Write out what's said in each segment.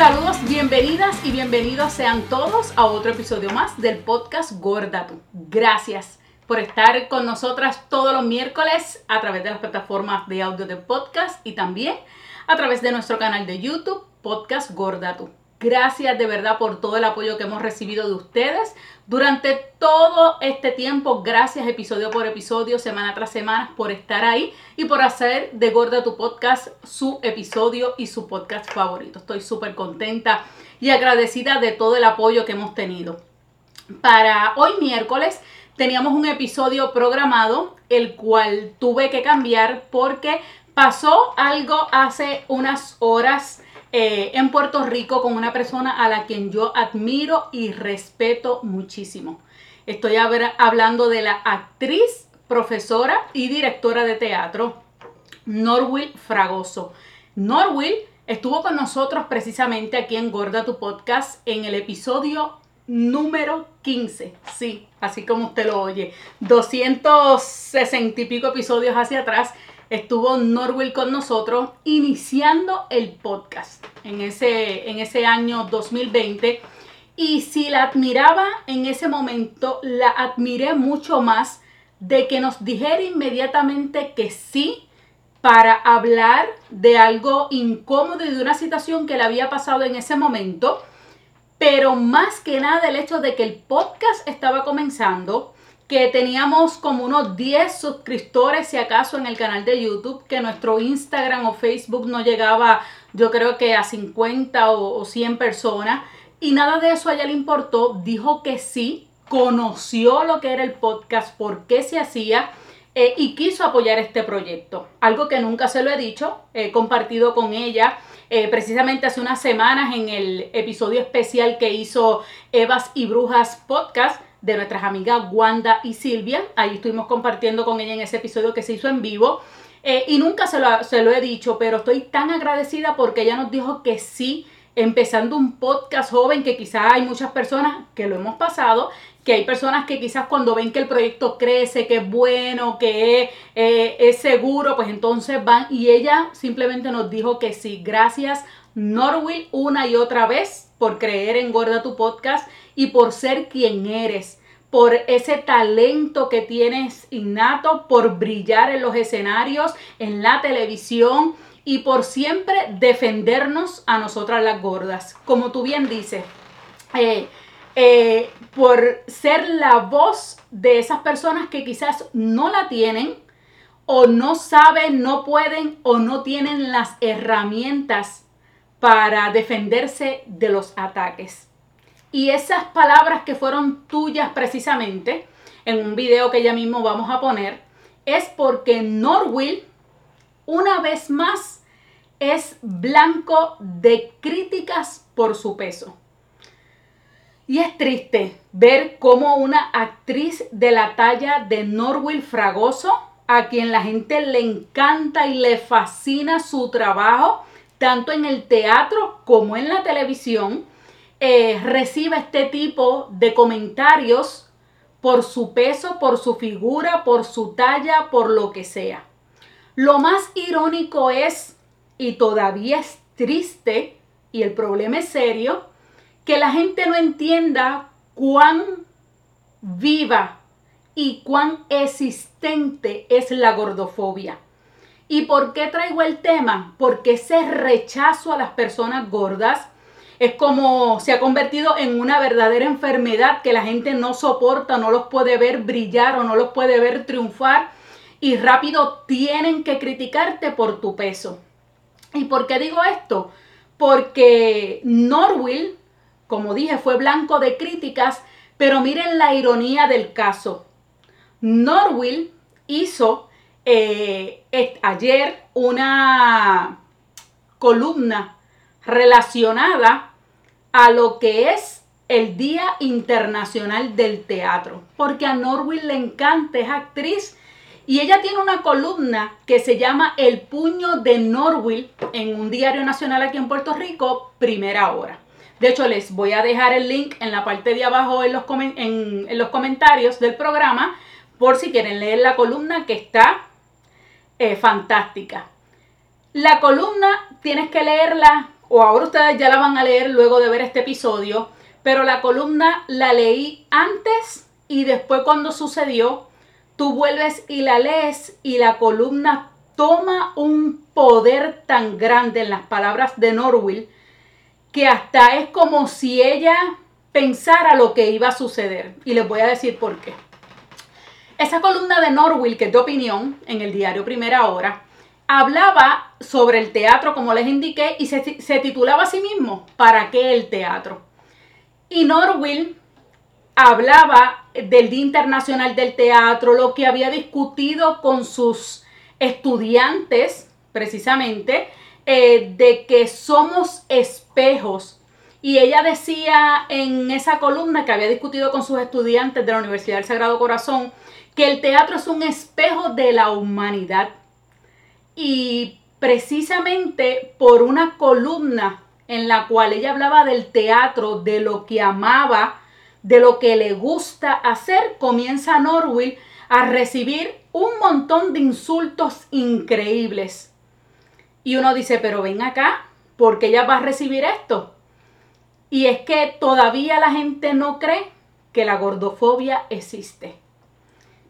Saludos, bienvenidas y bienvenidos sean todos a otro episodio más del podcast Gorda Gracias por estar con nosotras todos los miércoles a través de las plataformas de audio de podcast y también a través de nuestro canal de YouTube, Podcast Gorda Gracias de verdad por todo el apoyo que hemos recibido de ustedes durante todo este tiempo. Gracias episodio por episodio, semana tras semana, por estar ahí y por hacer de Gorda tu podcast su episodio y su podcast favorito. Estoy súper contenta y agradecida de todo el apoyo que hemos tenido. Para hoy miércoles teníamos un episodio programado, el cual tuve que cambiar porque pasó algo hace unas horas eh, en Puerto Rico con una persona a la quien yo admiro y respeto muchísimo. Estoy hablando de la actriz, profesora y directora de teatro, Norwil Fragoso. Norwil estuvo con nosotros precisamente aquí en Gorda tu Podcast en el episodio número 15. Sí, así como usted lo oye. 260 y pico episodios hacia atrás estuvo Norwell con nosotros iniciando el podcast en ese, en ese año 2020. Y si la admiraba en ese momento, la admiré mucho más de que nos dijera inmediatamente que sí para hablar de algo incómodo y de una situación que le había pasado en ese momento. Pero más que nada el hecho de que el podcast estaba comenzando, que teníamos como unos 10 suscriptores, si acaso, en el canal de YouTube, que nuestro Instagram o Facebook no llegaba, yo creo que a 50 o, 100 personas. Y nada de eso a ella le importó, dijo que sí, conoció lo que era el podcast, por qué se hacía eh, y quiso apoyar este proyecto. Algo que nunca se lo he dicho, he compartido con ella eh, precisamente hace unas semanas en el episodio especial que hizo Evas y Brujas Podcast de nuestras amigas Wanda y Silvia. Ahí estuvimos compartiendo con ella en ese episodio que se hizo en vivo. Eh, y nunca se lo, se lo he dicho, pero estoy tan agradecida porque ella nos dijo que sí, empezando un podcast joven, que quizás hay muchas personas que lo hemos pasado, que hay personas que quizás cuando ven que el proyecto crece, que es bueno, que es, eh, es seguro, pues entonces van y ella simplemente nos dijo que sí. Gracias Norwil una y otra vez por creer en Gorda tu podcast y por ser quien eres, por ese talento que tienes innato, por brillar en los escenarios, en la televisión y por siempre defendernos a nosotras las gordas. Como tú bien dices, eh, eh, por ser la voz de esas personas que quizás no la tienen o no saben, no pueden o no tienen las herramientas para defenderse de los ataques. Y esas palabras que fueron tuyas precisamente, en un video que ya mismo vamos a poner, es porque Norwill, una vez más, es blanco de críticas por su peso. Y es triste ver cómo una actriz de la talla de Norwill Fragoso, a quien la gente le encanta y le fascina su trabajo, tanto en el teatro como en la televisión, eh, recibe este tipo de comentarios por su peso, por su figura, por su talla, por lo que sea. Lo más irónico es, y todavía es triste, y el problema es serio, que la gente no entienda cuán viva y cuán existente es la gordofobia. ¿Y por qué traigo el tema? Porque ese rechazo a las personas gordas es como se ha convertido en una verdadera enfermedad que la gente no soporta, no los puede ver brillar o no los puede ver triunfar y rápido tienen que criticarte por tu peso. ¿Y por qué digo esto? Porque Norwill, como dije, fue blanco de críticas, pero miren la ironía del caso. Norwill hizo eh, ayer una columna relacionada a lo que es el Día Internacional del Teatro, porque a Norwin le encanta, es actriz y ella tiene una columna que se llama El puño de Norwil en un diario nacional aquí en Puerto Rico, primera hora. De hecho, les voy a dejar el link en la parte de abajo en los, en los comentarios del programa por si quieren leer la columna que está fantástica. La columna tienes que leerla o ahora ustedes ya la van a leer luego de ver este episodio, pero la columna la leí antes y después cuando sucedió, tú vuelves y la lees y la columna toma un poder tan grande en las palabras de Norwell que hasta es como si ella pensara lo que iba a suceder. Y les voy a decir por qué. Esa columna de Norwell, que es de opinión, en el diario Primera Hora, hablaba sobre el teatro, como les indiqué, y se, titulaba a sí mismo, ¿Para qué el teatro? Y Norwell hablaba del Día Internacional del Teatro, lo que había discutido con sus estudiantes, precisamente, eh, de que somos espejos. Y ella decía en esa columna que había discutido con sus estudiantes de la Universidad del Sagrado Corazón, que el teatro es un espejo de la humanidad. Y precisamente por una columna en la cual ella hablaba del teatro, de lo que amaba, de lo que le gusta hacer, comienza Norwell a recibir un montón de insultos increíbles. Y uno dice, pero ven acá, porque ella va a recibir esto. Y es que todavía la gente no cree que la gordofobia existe.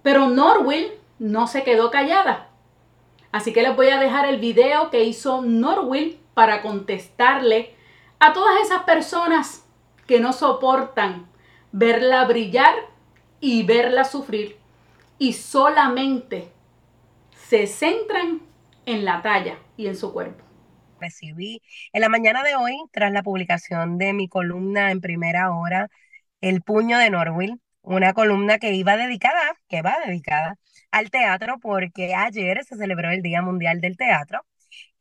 Pero Norwell no se quedó callada. Así que les voy a dejar el video que hizo Norwell para contestarle a todas esas personas que no soportan verla brillar y verla sufrir y solamente se centran en la talla y en su cuerpo. Recibí en la mañana de hoy, tras la publicación de mi columna en primera hora, El puño de Norwell, una columna que iba dedicada, que va dedicada al teatro porque ayer se celebró el Día Mundial del Teatro.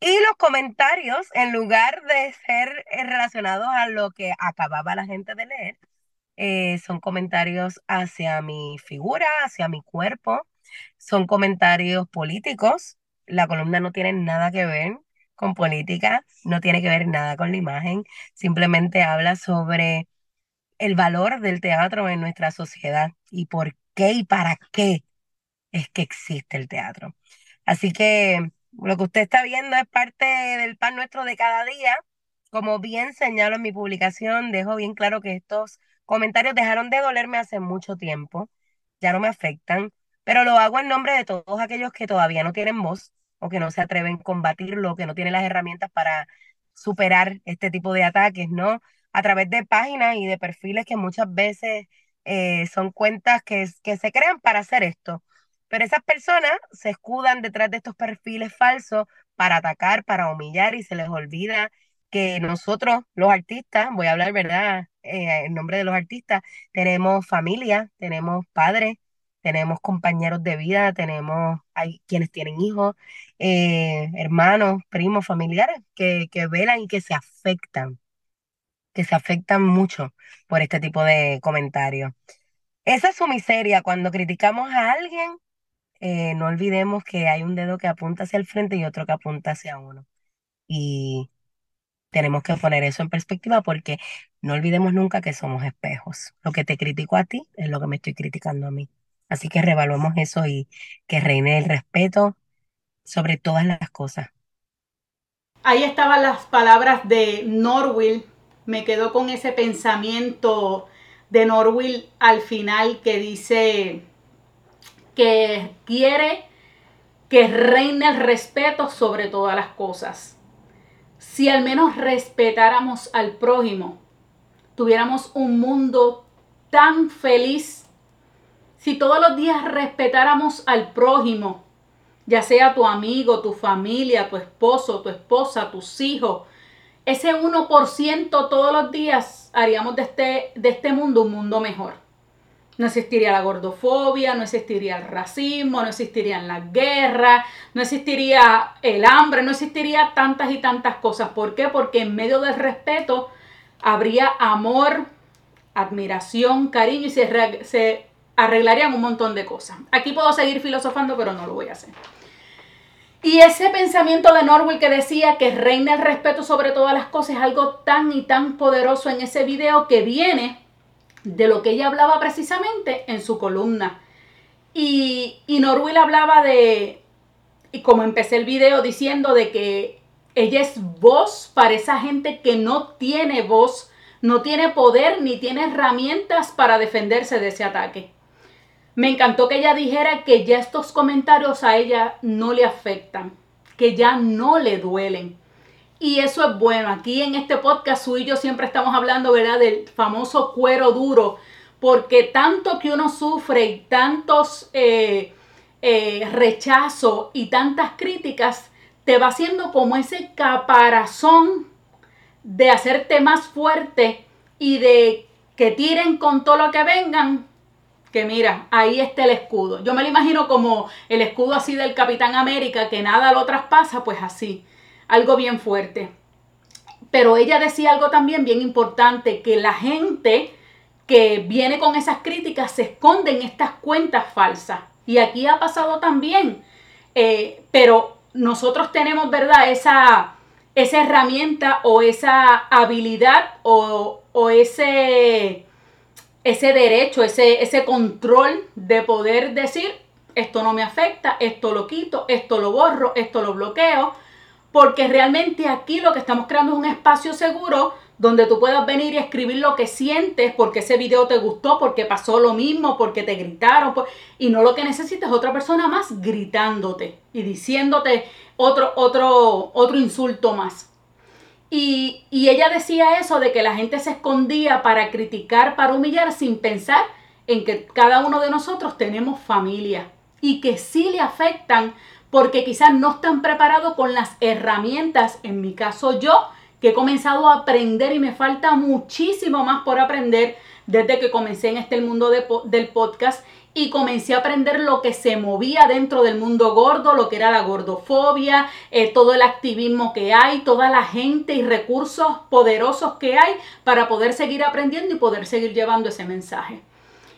Y los comentarios, en lugar de ser eh, relacionados a lo que acababa la gente de leer, eh, son comentarios hacia mi figura, hacia mi cuerpo, son comentarios políticos. La columna no tiene nada que ver con política, no tiene que ver nada con la imagen, simplemente habla sobre el valor del teatro en nuestra sociedad y por qué y para qué es que existe el teatro. Así que lo que usted está viendo es parte del pan nuestro de cada día. Como bien señalo en mi publicación, dejo bien claro que estos comentarios dejaron de dolerme hace mucho tiempo, ya no me afectan, pero lo hago en nombre de todos aquellos que todavía no tienen voz o que no se atreven a combatirlo, que no tienen las herramientas para superar este tipo de ataques, ¿no? A través de páginas y de perfiles que muchas veces eh, son cuentas que, que se crean para hacer esto. Pero esas personas se escudan detrás de estos perfiles falsos para atacar, para humillar y se les olvida que nosotros, los artistas, voy a hablar, ¿verdad? Eh, en nombre de los artistas, tenemos familia, tenemos padres, tenemos compañeros de vida, tenemos hay quienes tienen hijos, eh, hermanos, primos, familiares que, que velan y que se afectan, que se afectan mucho por este tipo de comentarios. Esa es su miseria. Cuando criticamos a alguien, eh, no olvidemos que hay un dedo que apunta hacia el frente y otro que apunta hacia uno. Y tenemos que poner eso en perspectiva porque no olvidemos nunca que somos espejos. Lo que te critico a ti es lo que me estoy criticando a mí. Así que revaluemos eso y que reine el respeto sobre todas las cosas. Ahí estaban las palabras de Norwill. Me quedó con ese pensamiento de Norwill al final que dice que quiere que reine el respeto sobre todas las cosas. Si al menos respetáramos al prójimo, tuviéramos un mundo tan feliz, si todos los días respetáramos al prójimo, ya sea tu amigo, tu familia, tu esposo, tu esposa, tus hijos, ese 1% todos los días haríamos de este, de este mundo un mundo mejor no existiría la gordofobia, no existiría el racismo, no existirían las guerras, no existiría el hambre, no existiría tantas y tantas cosas. ¿Por qué? Porque en medio del respeto habría amor, admiración, cariño y se, se arreglarían un montón de cosas. Aquí puedo seguir filosofando, pero no lo voy a hacer. Y ese pensamiento de Norwell que decía que reina el respeto sobre todas las cosas es algo tan y tan poderoso en ese video que viene de lo que ella hablaba precisamente en su columna. Y, y Norwell hablaba de, y como empecé el video diciendo de que Ella es voz para esa gente que no tiene voz, no tiene poder ni tiene herramientas para defenderse de ese ataque. Me encantó que ella dijera que ya estos comentarios a ella no le afectan, que ya no le duelen. Y eso es bueno. Aquí en este podcast, su y yo siempre estamos hablando, ¿verdad?, del famoso cuero duro, porque tanto que uno sufre y tantos eh, eh, rechazos y tantas críticas, te va haciendo como ese caparazón de hacerte más fuerte y de que tiren con todo lo que vengan, que mira, ahí está el escudo. Yo me lo imagino como el escudo así del Capitán América, que nada lo traspasa, pues así, algo bien fuerte. Pero ella decía algo también bien importante, que la gente que viene con esas críticas se esconde en estas cuentas falsas. Y aquí ha pasado también. Eh, pero nosotros tenemos, ¿verdad? Esa, esa herramienta o esa habilidad o, o ese ese derecho, ese, ese control de poder decir, esto no me afecta, esto lo quito, esto lo borro, esto lo bloqueo, porque realmente aquí lo que estamos creando es un espacio seguro donde tú puedas venir y escribir lo que sientes porque ese video te gustó, porque pasó lo mismo, porque te gritaron, y no lo que necesitas es otra persona más gritándote y diciéndote otro, otro, otro insulto más. Y, ella decía eso de que la gente se escondía para criticar, para humillar, sin pensar en que cada uno de nosotros tenemos familia y que sí le afectan porque quizás no están preparados con las herramientas, en mi caso yo, que he comenzado a aprender y me falta muchísimo más por aprender desde que comencé en este mundo del podcast y comencé a aprender lo que se movía dentro del mundo gordo, lo que era la gordofobia, eh, todo el activismo que hay, toda la gente y recursos poderosos que hay para poder seguir aprendiendo y poder seguir llevando ese mensaje.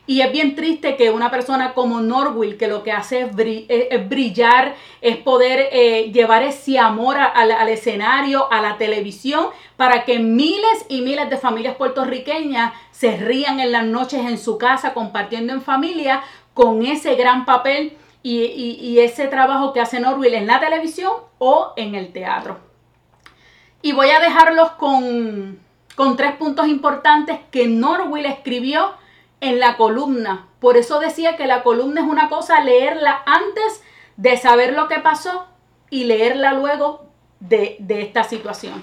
Y es bien triste que una persona como Norwill, que lo que hace es, brillar, es poder eh, llevar ese amor al escenario, a la televisión, para que miles y miles de familias puertorriqueñas se rían en las noches en su casa, compartiendo en familia, con ese gran papel y, ese trabajo que hace Norwill en la televisión o en el teatro. Y voy a dejarlos con, con tres puntos importantes que Norwill escribió en la columna. Por eso decía que la columna es una cosa leerla antes de saber lo que pasó y leerla luego de, esta situación.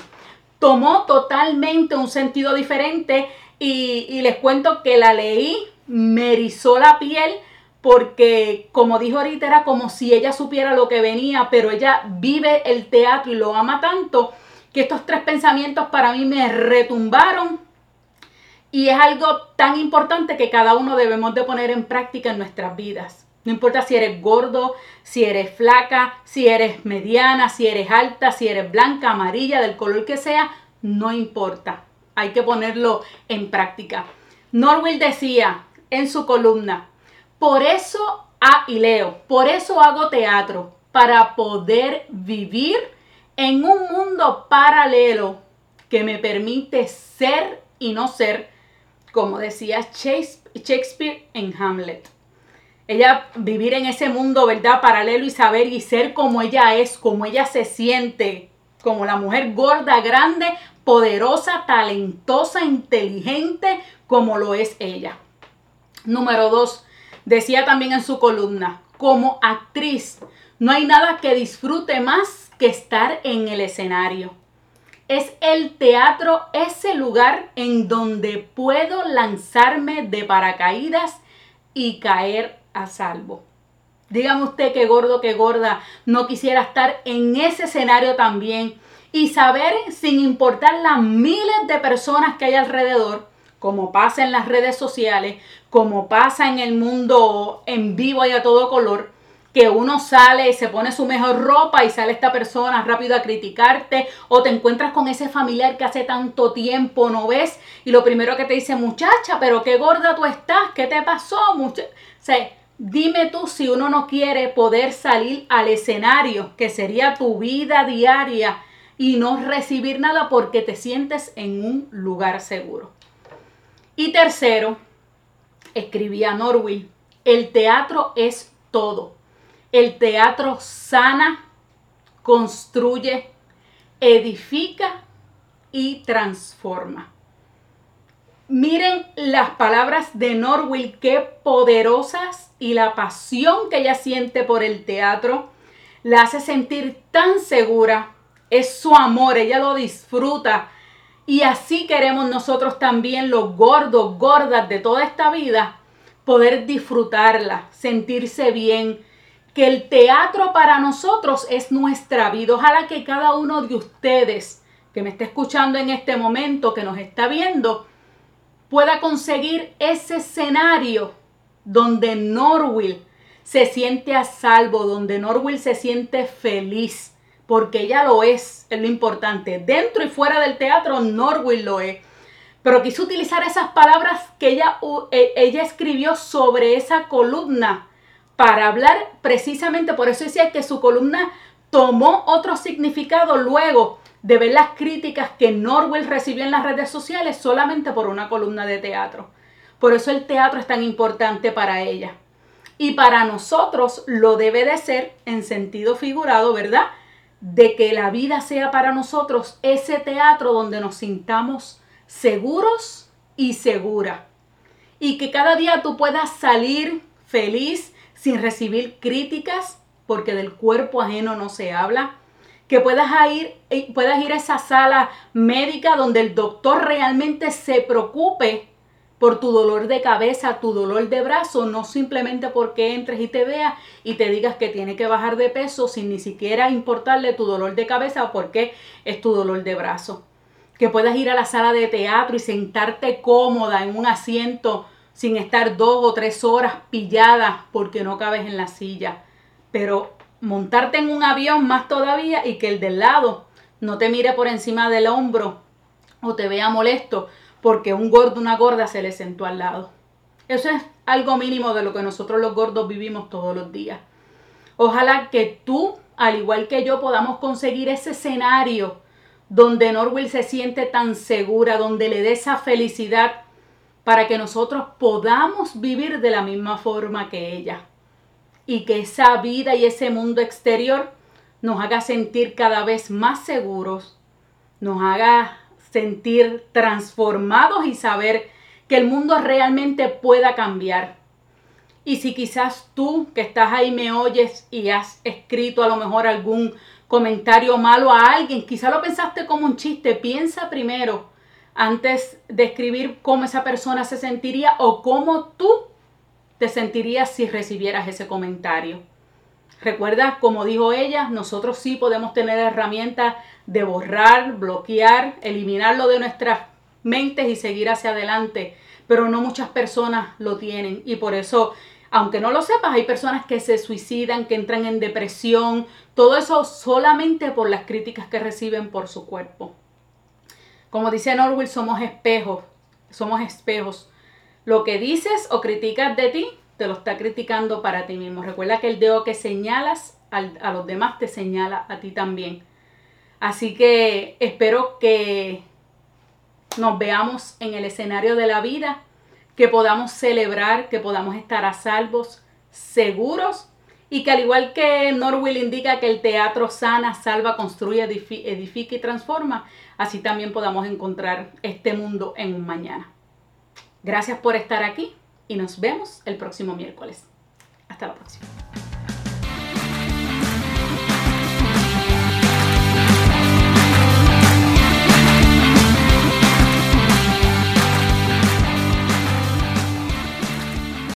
Tomó totalmente un sentido diferente y, y, les cuento que la leí, me erizó la piel porque como dijo ahorita era como si ella supiera lo que venía, pero ella vive el teatro y lo ama tanto que estos tres pensamientos para mí me retumbaron y es algo tan importante que cada uno debemos de poner en práctica en nuestras vidas. No importa si eres gordo, si eres flaca, si eres mediana, si eres alta, si eres blanca, amarilla, del color que sea, no importa. Hay que ponerlo en práctica. Norwell decía en su columna, por eso, ah, y leo, por eso hago teatro, para poder vivir en un mundo paralelo que me permite ser y no ser como decía Shakespeare en Hamlet. Ella vivir en ese mundo, ¿verdad? Paralelo y saber y ser como ella es, como ella se siente, como la mujer gorda, grande, poderosa, talentosa, inteligente, como lo es ella. Número dos, decía también en su columna, como actriz, no hay nada que disfrute más que estar en el escenario es el teatro ese lugar en donde puedo lanzarme de paracaídas y caer a salvo. Dígame usted que gordo, que gorda, no quisiera estar en ese escenario también y saber, sin importar las miles de personas que hay alrededor, como pasa en las redes sociales, como pasa en el mundo en vivo y a todo color, que uno sale y se pone su mejor ropa y sale esta persona rápido a criticarte o te encuentras con ese familiar que hace tanto tiempo no ves y lo primero que te dice muchacha, pero qué gorda tú estás, ¿qué te pasó? Mucha o sea, dime tú si uno no quiere poder salir al escenario, que sería tu vida diaria y no recibir nada porque te sientes en un lugar seguro. Y tercero, escribía Norwin, el teatro es todo el teatro sana, construye, edifica y transforma. Miren las palabras de Norwell, qué poderosas y la pasión que ella siente por el teatro la hace sentir tan segura. Es su amor, ella lo disfruta. Y así queremos nosotros también, los gordos, gordas de toda esta vida, poder disfrutarla, sentirse bien, que el teatro para nosotros es nuestra vida. Ojalá que cada uno de ustedes que me esté escuchando en este momento, que nos está viendo, pueda conseguir ese escenario donde Norwill se siente a salvo, donde Norwill se siente feliz, porque ella lo es, es lo importante. Dentro y fuera del teatro, Norwill lo es. Pero quiso utilizar esas palabras que ella, e, ella escribió sobre esa columna para hablar precisamente, por eso decía que su columna tomó otro significado luego de ver las críticas que Norwell recibió en las redes sociales solamente por una columna de teatro. Por eso el teatro es tan importante para ella. Y para nosotros lo debe de ser en sentido figurado, ¿verdad? De que la vida sea para nosotros ese teatro donde nos sintamos seguros y segura. Y que cada día tú puedas salir feliz sin recibir críticas, porque del cuerpo ajeno no se habla que puedas ir, eh, puedas ir a esa sala médica donde el doctor realmente se preocupe por tu dolor de cabeza, tu dolor de brazo, no simplemente porque entres y te veas y te digas que tiene que bajar de peso sin ni siquiera importarle tu dolor de cabeza o porque es tu dolor de brazo. Que puedas ir a la sala de teatro y sentarte cómoda en un asiento sin estar dos o tres horas pillada porque no cabes en la silla. Pero montarte en un avión más todavía y que el del lado no te mire por encima del hombro o te vea molesto porque un gordo, una gorda se le sentó al lado. Eso es algo mínimo de lo que nosotros los gordos vivimos todos los días. Ojalá que tú, al igual que yo, podamos conseguir ese escenario donde Norwell se siente tan segura, donde le dé esa felicidad para que nosotros podamos vivir de la misma forma que ella y que esa vida y ese mundo exterior nos haga sentir cada vez más seguros, nos haga sentir transformados y saber que el mundo realmente pueda cambiar. Y si quizás tú que estás ahí me oyes y has escrito a lo mejor algún comentario malo a alguien, quizás lo pensaste como un chiste, piensa primero antes de escribir cómo esa persona se sentiría o cómo tú te sentirías si recibieras ese comentario? Recuerda, como dijo ella, nosotros sí podemos tener herramientas de borrar, bloquear, eliminarlo de nuestras mentes y seguir hacia adelante, pero no muchas personas lo tienen y por eso, aunque no lo sepas, hay personas que se suicidan, que entran en depresión, todo eso solamente por las críticas que reciben por su cuerpo. Como dice Norwell, somos espejos, somos espejos. Lo que dices o criticas de ti, te lo está criticando para ti mismo. Recuerda que el dedo que señalas a los demás te señala a ti también. Así que espero que nos veamos en el escenario de la vida, que podamos celebrar, que podamos estar a salvos, seguros y que al igual que Norwell indica que el teatro sana, salva, construye, edifica y transforma, así también podamos encontrar este mundo en un mañana. Gracias por estar aquí y nos vemos el próximo miércoles. Hasta la próxima.